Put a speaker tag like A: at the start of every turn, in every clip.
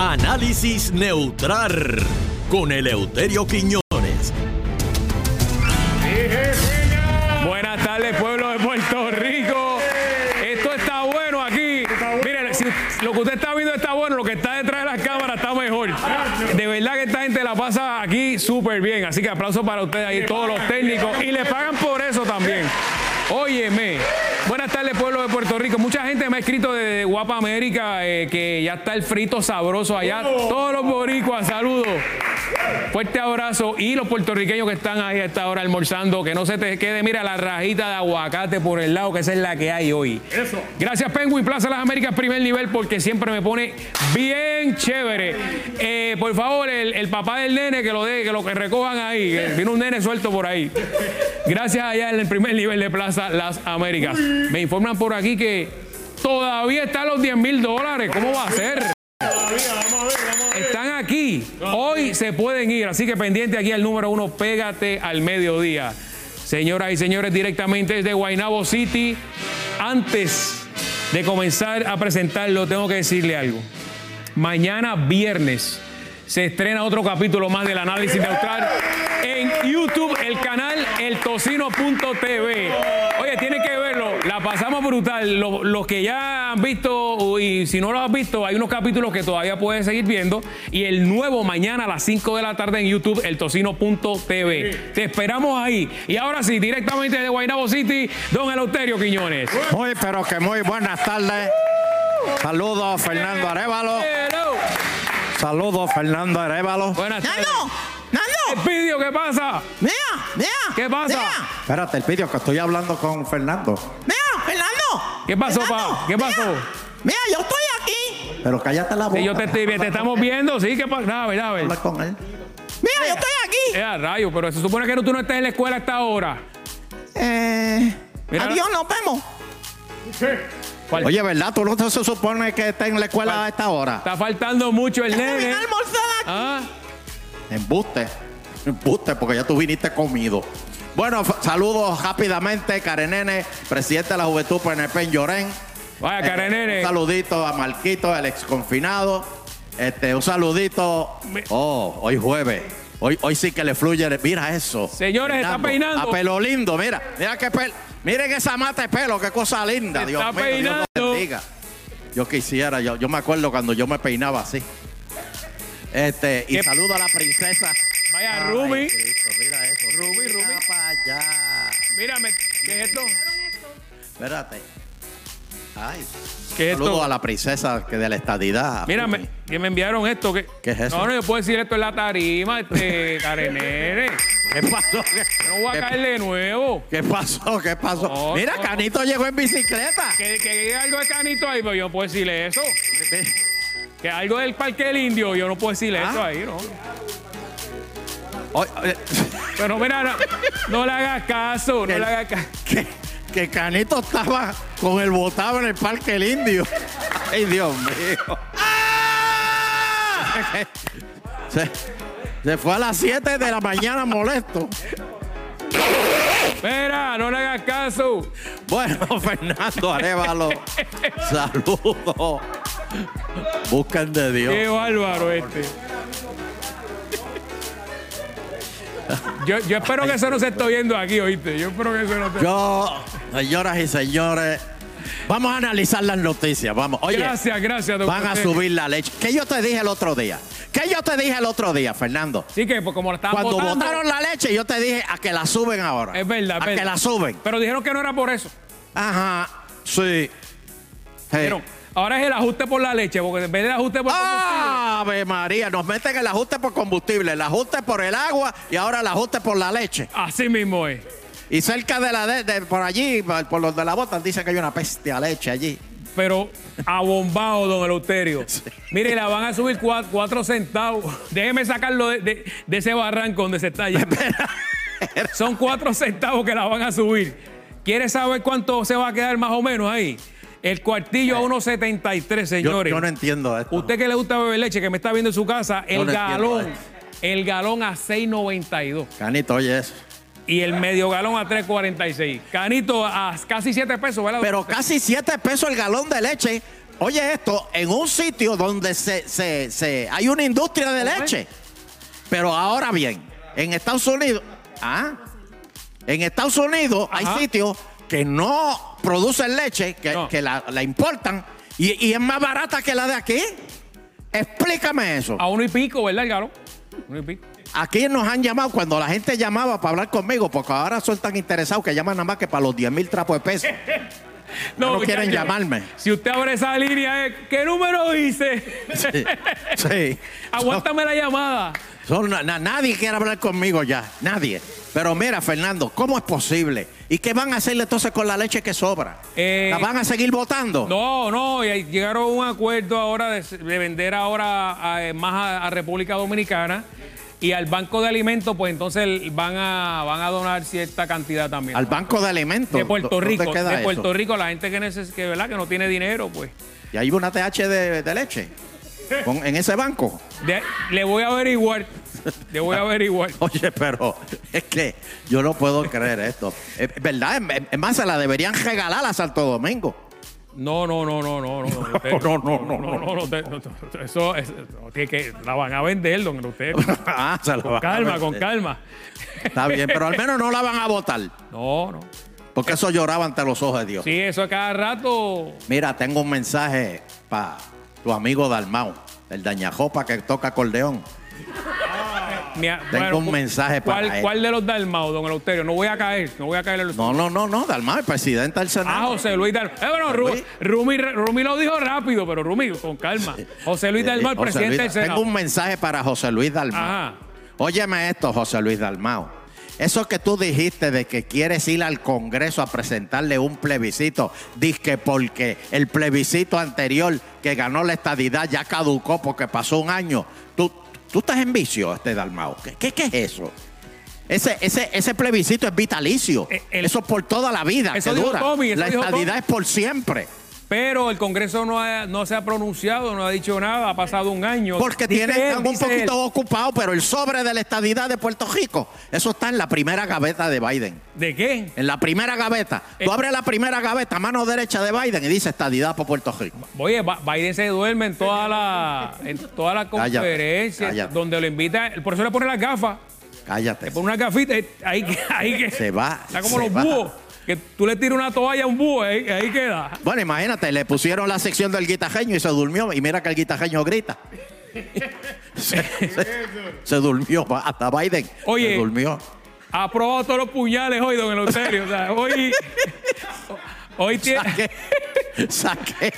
A: Análisis neutral con Eleuterio Quiñones.
B: Buenas tardes, pueblo de Puerto Rico. Esto está bueno aquí. Miren, lo que usted está viendo está bueno, lo que está detrás de las cámaras está mejor. De verdad que esta gente la pasa aquí súper bien. Así que aplauso para ustedes ahí, todos los técnicos. Y le pagan por eso también. Óyeme. Buenas tardes, pueblo de Puerto Rico. Mucha gente me ha escrito de Guapa América eh, que ya está el frito sabroso allá. Todos los boricuas, saludos. Fuerte abrazo. Y los puertorriqueños que están ahí a esta hora almorzando, que no se te quede, mira, la rajita de aguacate por el lado, que esa es la que hay hoy.
C: Eso.
B: Gracias, Penguin Plaza Las Américas, primer nivel, porque siempre me pone bien chévere. Eh, por favor, el, el papá del nene, que lo de, que lo que recojan ahí. Viene un nene suelto por ahí. Gracias allá en el primer nivel de Plaza Las Américas. Me informan por aquí que todavía están los 10 mil dólares. ¿Cómo va a ser? Están aquí. Hoy se pueden ir. Así que pendiente aquí al número uno, pégate al mediodía. Señoras y señores, directamente desde Guaynabo City. Antes de comenzar a presentarlo, tengo que decirle algo. Mañana viernes se estrena otro capítulo más del análisis neutral en YouTube, el canal eltocino.tv. Oye, tienen que verlo, la pasamos brutal. Los, los que ya han visto, y si no lo has visto, hay unos capítulos que todavía puedes seguir viendo. Y el nuevo mañana a las 5 de la tarde en YouTube, eltocino.tv. Te esperamos ahí. Y ahora sí, directamente de Guaynabo City, don Eleuterio Quiñones.
D: Muy, pero que muy buenas tardes. Saludos, Fernando Arevalo. Saludos, Fernando Arevalo.
B: Buenas tardes.
E: ¡Nando!
B: Pidio, ¿qué pasa?
E: ¡Mira! ¡Mira!
B: ¿Qué pasa?
E: ¡Mira!
D: Espérate, el vídeo que estoy hablando con Fernando.
E: ¡Mira, Fernando!
B: ¿Qué pasó,
E: Fernando,
B: pa? ¿Qué pasó?
E: Mira, yo estoy aquí.
D: Pero cállate la boca.
B: Sí, yo te, estoy viendo, te estamos viendo, sí, ¿qué pasa? Dame, dame.
D: Habla con él.
E: Mira, yo estoy aquí.
B: Eh, a rayo, pero se supone que tú no estés en la escuela a esta hora.
E: Eh,
B: Mira.
E: adiós, nos vemos.
B: ¿Cuál?
D: Oye, ¿verdad? ¿Tú no te se supone que está en la escuela a esta hora?
B: Está faltando mucho el nene.
E: almorzar aquí.
B: Ah,
D: Embuste. Embuste, porque ya tú viniste comido. Bueno, saludos rápidamente, Karenene, presidente de la Juventud PNP en Llorén.
B: vaya,
D: Eh,
B: Karenene.
D: Un saludito a Marquito, el ex confinado. Este, un saludito. Oh, hoy jueves. Hoy, hoy sí que le fluye. Mira eso.
B: Señores, está peinando.
D: A pelo lindo, mira. Mira qué pelo. Miren esa mata de pelo, qué cosa linda. Dios
B: está
D: mío, Dios
B: peinando.
D: lo bendiga. Yo quisiera, yo, yo me acuerdo cuando yo me peinaba así. Este, y
B: ¿Qué-
D: saludo a la princesa.
B: Vaya,
D: Ay,
B: Ruby.
D: Cristo, mira eso.
B: Ruby,
D: Mira
B: Ruby.
D: pa' allá.
B: Mírame, ¿qué es esto?
D: Espérate. Ay.
B: ¿Qué es
D: Saludo
B: esto?
D: a la princesa que de la estadidad.
B: Mírame,
D: Ruby.
B: que me enviaron esto. ¿Qué,
D: ¿Qué es eso?
B: No, no, yo puedo decir esto en la tarima, este, Karenene.
D: ¿Qué pasó?
B: No voy a
D: ¿Qué-
B: caer de nuevo.
D: ¿Qué pasó? ¿Qué pasó?
B: No,
D: Mira,
B: no,
D: Canito llegó en bicicleta.
B: Que, que diga algo de canito ahí, pero yo no puedo decirle eso. Que algo del parque del indio, yo no puedo decirle
D: Ah.
B: eso ahí, ¿no? Pero mira, no, no le hagas caso, no le hagas caso.
D: que, que Canito estaba con el botado en el Parque El Indio. Ay, Dios mío. Se, se fue a las 7 de la mañana molesto.
B: Mira, no le hagas caso.
D: Bueno, Fernando Arevalo, saludos. Buscan de Dios.
B: Qué bárbaro este. Yo, yo espero que eso no se esté oyendo aquí, oíste. Yo espero que eso no se...
D: Yo, señoras y señores, vamos a analizar las noticias. Vamos. Oye,
B: gracias, gracias, doctor.
D: van a subir la leche. ¿Qué yo te dije el otro día? ¿Qué yo te dije el otro día, Fernando?
B: Sí, que pues, como la estaban
D: Cuando
B: votando,
D: votaron la leche, yo te dije a que la suben ahora.
B: Es verdad, es
D: A
B: verdad.
D: que la suben.
B: Pero dijeron que no era por eso.
D: Ajá. Sí. Hey.
B: Dijeron, ahora es el ajuste por la leche, porque en vez del ajuste por
D: Ave María, nos meten el ajuste por combustible, el ajuste por el agua y ahora el ajuste por la leche.
B: Así mismo es.
D: Y cerca de la de, de- por allí, por los de la bota, dicen que hay una peste a leche allí.
B: Pero abombado, don Eleuterio. Mire, la van a subir cua- cuatro, centavos. Déjeme sacarlo de, de- de ese barranco donde se está yendo. Son cuatro centavos que la van a subir. ¿Quiere saber cuánto se va a quedar más o menos ahí? El cuartillo a 1.73,
D: Yo,
B: señores.
D: yo no entiendo esto.
B: Usted que le gusta beber leche, que me está viendo en su casa, el
D: no
B: galón, el galón a 6.92
D: Canito, oye eso.
B: y el medio galón a 3.46. Canito a casi 7 pesos, ¿verdad?
D: Pero casi 7 pesos el galón de leche. Oye, esto, en un sitio donde se, se- se- hay una industria de leche. Pero ahora bien, en Estados Unidos, ¿ah? En Estados Unidos
B: Ajá.
D: hay sitios que no producen leche, que,
B: No.
D: que la, la importan, y, y es más barata que la de aquí. Explícame eso.
B: A uno y pico, ¿verdad, el galón? Uno y pico.
D: Aquí nos han llamado cuando la gente llamaba para hablar conmigo, porque ahora son tan interesados que llaman nada más que para los 10 mil trapos de peso. No, quieren llamarme.
B: Si usted abre esa línea, es, ¿qué número dice?
D: Sí. sí.
B: Aguántame la llamada.
D: Son- na- na- nadie quiere hablar conmigo ya, nadie. Pero mira, Fernando, ¿cómo es posible? ¿Y qué van a hacerle entonces con la leche que sobra?
B: Eh,
D: ¿La van a seguir votando?
B: No, no, llegaron a un acuerdo ahora de, de vender ahora a- más a, a República Dominicana y al Banco de Alimentos, pues entonces van a, van a donar cierta cantidad también.
D: Al Banco de Alimentos.
B: de Puerto
D: ¿Dónde
B: Rico, de
D: eso?
B: Puerto Rico, la gente que, neces que, ¿verdad? que no tiene dinero, pues.
D: Y hay una TH de, de leche con- en ese banco.
B: de- le voy a averiguar, le voy a averiguar.
D: Oye, pero es que yo no puedo creer esto. Es verdad, es- es más, se la deberían regalar a Santo Domingo.
B: No, no, no, no, no, no.
D: No, no, no,
B: no, no, no, usted- Eso, tiene que, la van a vender, don Eleuterio.
D: Ah, se la van a
B: Calma, con calma.
D: Está bien, pero al menos no la van a votar.
B: No, no.
D: Porque eso lloraba ante los ojos de Dios.
B: Sí, eso a cada rato.
D: Mira, tengo un mensaje para tu amigo Dalmau, el dañajopa que toca acordeón.
B: Mi-
D: Tengo un mensaje para
B: ¿cuál,
D: él.
B: ¿Cuál de los Dalmau, don Eleuterio? No voy a caer, no voy a caer en los.
D: No, no, no, no, Dalmau, el presidente del
B: Ah,
D: Senado.
B: José Luis Dalmau. Eh, bueno. Rumi, Rumi lo dijo rápido, pero Rumi, con calma. José Luis
D: Eh,
B: Dalmau, el presidente
D: Luis-
B: del
D: Tengo
B: Senado.
D: un mensaje para José Luis Dalmau.
B: Ajá.
D: Óyeme esto, José Luis Dalmau. Eso que tú dijiste de que quieres ir al Congreso a presentarle un plebiscito, que porque el plebiscito anterior que ganó la estadidad ya caducó porque pasó un año. Tú, tú estás en vicio, este Dalmau. ¿Qué, qué, qué es eso? Ese, ese, ese plebiscito es vitalicio.
B: Eh, el-
D: eso es por toda la vida.
B: Eso
D: que dura.
B: Tommy, eso
D: la estadidad es por siempre.
B: Pero el Congreso no, ha- no se ha pronunciado, no ha dicho nada, ha pasado un año.
D: Porque tienen, están un poquito
B: él.
D: ocupados, pero el sobre de la estadidad de Puerto Rico, eso está en la primera gaveta de Biden.
B: ¿De qué?
D: En la primera gaveta.
B: Eh.
D: Tú abres la primera gaveta, mano derecha de Biden, y dice estadidad por Puerto Rico.
B: Oye, Biden se duerme en toda la, en toda la conferencia
D: cállate.
B: donde lo invita. Por eso le pone las gafas.
D: Cállate.
B: Le pone unas gafitas. eh, Ahí, que- ahí que.
D: Se va,
B: Está como los
D: va.
B: búhos. Que tú le tiras una toalla a un búho, ahí, ahí queda.
D: Bueno, imagínate, le pusieron la sección del guitajeño y se durmió. Y mira que el guitajeño grita. se, se- se durmió, hasta Biden.
B: Oye.
D: Se durmió.
B: Ha probado todos los puñales hoy, don Eleuterio. O sea, hoy. Hoy tiene.
D: Saqué. Saqué.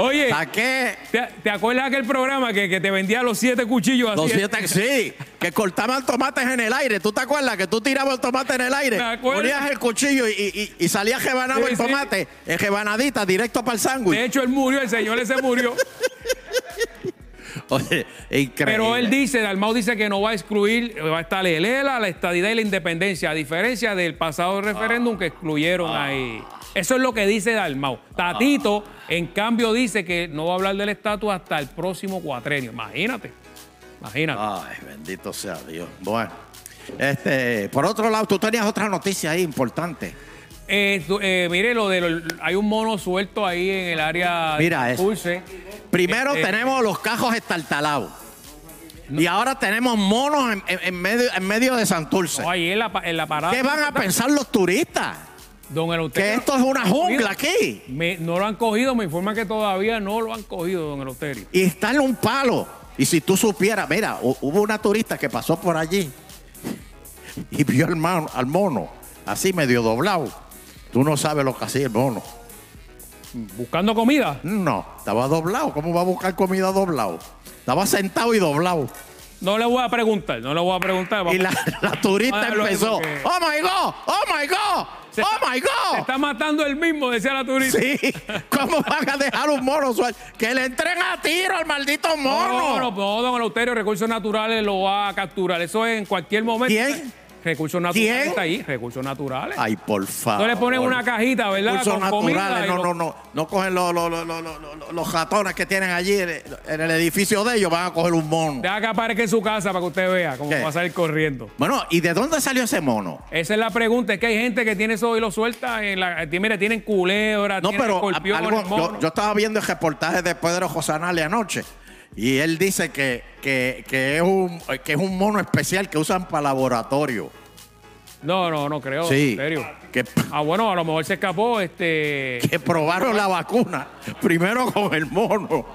B: Oye,
D: Saqué.
B: ¿te, te acuerdas aquel programa que, que te vendía los siete cuchillos así?
D: Los siete, sí, que cortaban tomates en el aire. ¿Tú te acuerdas que tú tirabas el tomate en el aire? Ponías el cuchillo y, y, y salía rebanado
B: Sí,
D: el
B: sí.
D: tomate, el rebanadita, directo para el
B: De
D: sándwich.
B: hecho, él murió, el señor ese murió.
D: Oye, increíble.
B: Pero él dice, Dalmau dice que no va a excluir, va a estar el ELA, la estadidad y la independencia, a diferencia del pasado referéndum que excluyeron ahí. Eso es lo que dice Dalmau. Tatito, en cambio, dice que no va a hablar del estatus hasta el próximo cuatrenio. Imagínate. Imagínate.
D: Ay, bendito sea Dios. Bueno, este, por otro lado, tú tenías otra noticia ahí importante.
B: Eh, eh, mire, lo de lo- hay un mono suelto ahí en el área
D: Mira
B: de.
D: Primero
B: Eh, eh.
D: tenemos los cajos estartalados. Y ahora tenemos monos en, en- en medio, en medio de Santurce.
B: No, ahí en la, pa- en la parada.
D: ¿Qué van a pensar los turistas?
B: Don Eleuterio,
D: Que esto es una
B: ¿no lo han
D: jungla aquí.
B: Me- no lo han cogido, me informan que todavía no lo han cogido, don Eleuterio.
D: Y está en un palo. Y si tú supieras, mira, hu- hubo una turista que pasó por allí y vio al, man- al mono, así medio doblado. Tú no sabes lo que hacía el mono.
B: Buscando comida.
D: No, estaba doblado. ¿Cómo va a buscar comida doblado? Estaba sentado y doblado.
B: No le voy a preguntar, no le voy a preguntar.
D: Y la, la turista empezó,
B: porque-
D: ¡Oh my God! ¡Oh my God!
B: Se
D: ¡Oh
B: está-
D: my
B: Se
D: God!
B: está matando el mismo, decía la turista.
D: Sí, ¿cómo van a dejar un mono suelto? Que le entren a tiro al maldito mono.
B: No, no, no, don Eleuterio, Recursos Naturales lo va a capturar. Eso es en cualquier momento.
D: ¿Quién?
B: Recursos naturales
D: ¿Quién?
B: está ahí, recursos naturales.
D: Ay, por favor.
B: No le ponen una cajita, ¿verdad?
D: Recursos
B: Con
D: naturales, no, no, no. No cogen los, los, los, los, ratones que tienen allí en el, edificio de ellos, van a coger un mono.
B: Deja que aparezca en su casa para que usted vea cómo
D: ¿Qué?
B: va a salir corriendo.
D: Bueno, ¿y de dónde salió ese mono?
B: Esa es la pregunta. Es que hay gente que tiene eso y lo suelta. En la, ti- mira, tienen culebra,
D: No,
B: tienen
D: pero algo- yo estaba viendo el reportaje de Pedro Josanale anoche y él dice que, que, que es un, que es un mono especial que usan para laboratorio.
B: No, no, no creo.
D: Sí.
B: En serio.
D: Que,
B: Ah, bueno, a lo mejor se escapó. Este.
D: que probaron la vacuna primero con el mono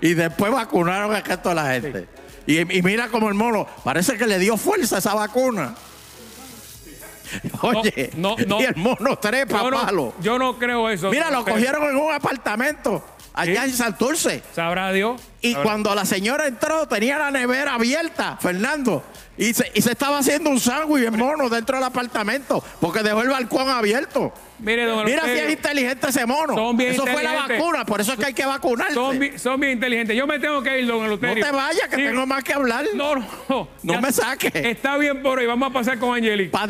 D: y después vacunaron resto de la gente. Y, y mira como el mono, parece que le dio fuerza esa vacuna. Oye,
B: no, no.
D: y el mono trepa
B: Yo
D: palo.
B: no, yo no creo eso.
D: Mira, lo cogieron en un apartamento allá
B: ¿Sí?
D: en Santurce.
B: Sabrá Dios.
D: Y
B: Sabrá-
D: cuando la señora entró, tenía la nevera abierta, Fernando. Y se, y se estaba haciendo un sándwich en mono dentro del apartamento, porque dejó el balcón abierto.
B: Mire, don
D: Mira si es inteligente ese mono.
B: Son bien
D: Eso fue la vacuna, por eso es que hay que vacunarse.
B: son, bi- son bien inteligentes. Yo me tengo que ir, don
D: no
B: Eleuterio.
D: te vayas, que
B: Sí.
D: tengo más que hablar.
B: No, no.
D: No me saques.
B: Está bien por hoy. Vamos a pasar con Angelique.
D: Pa'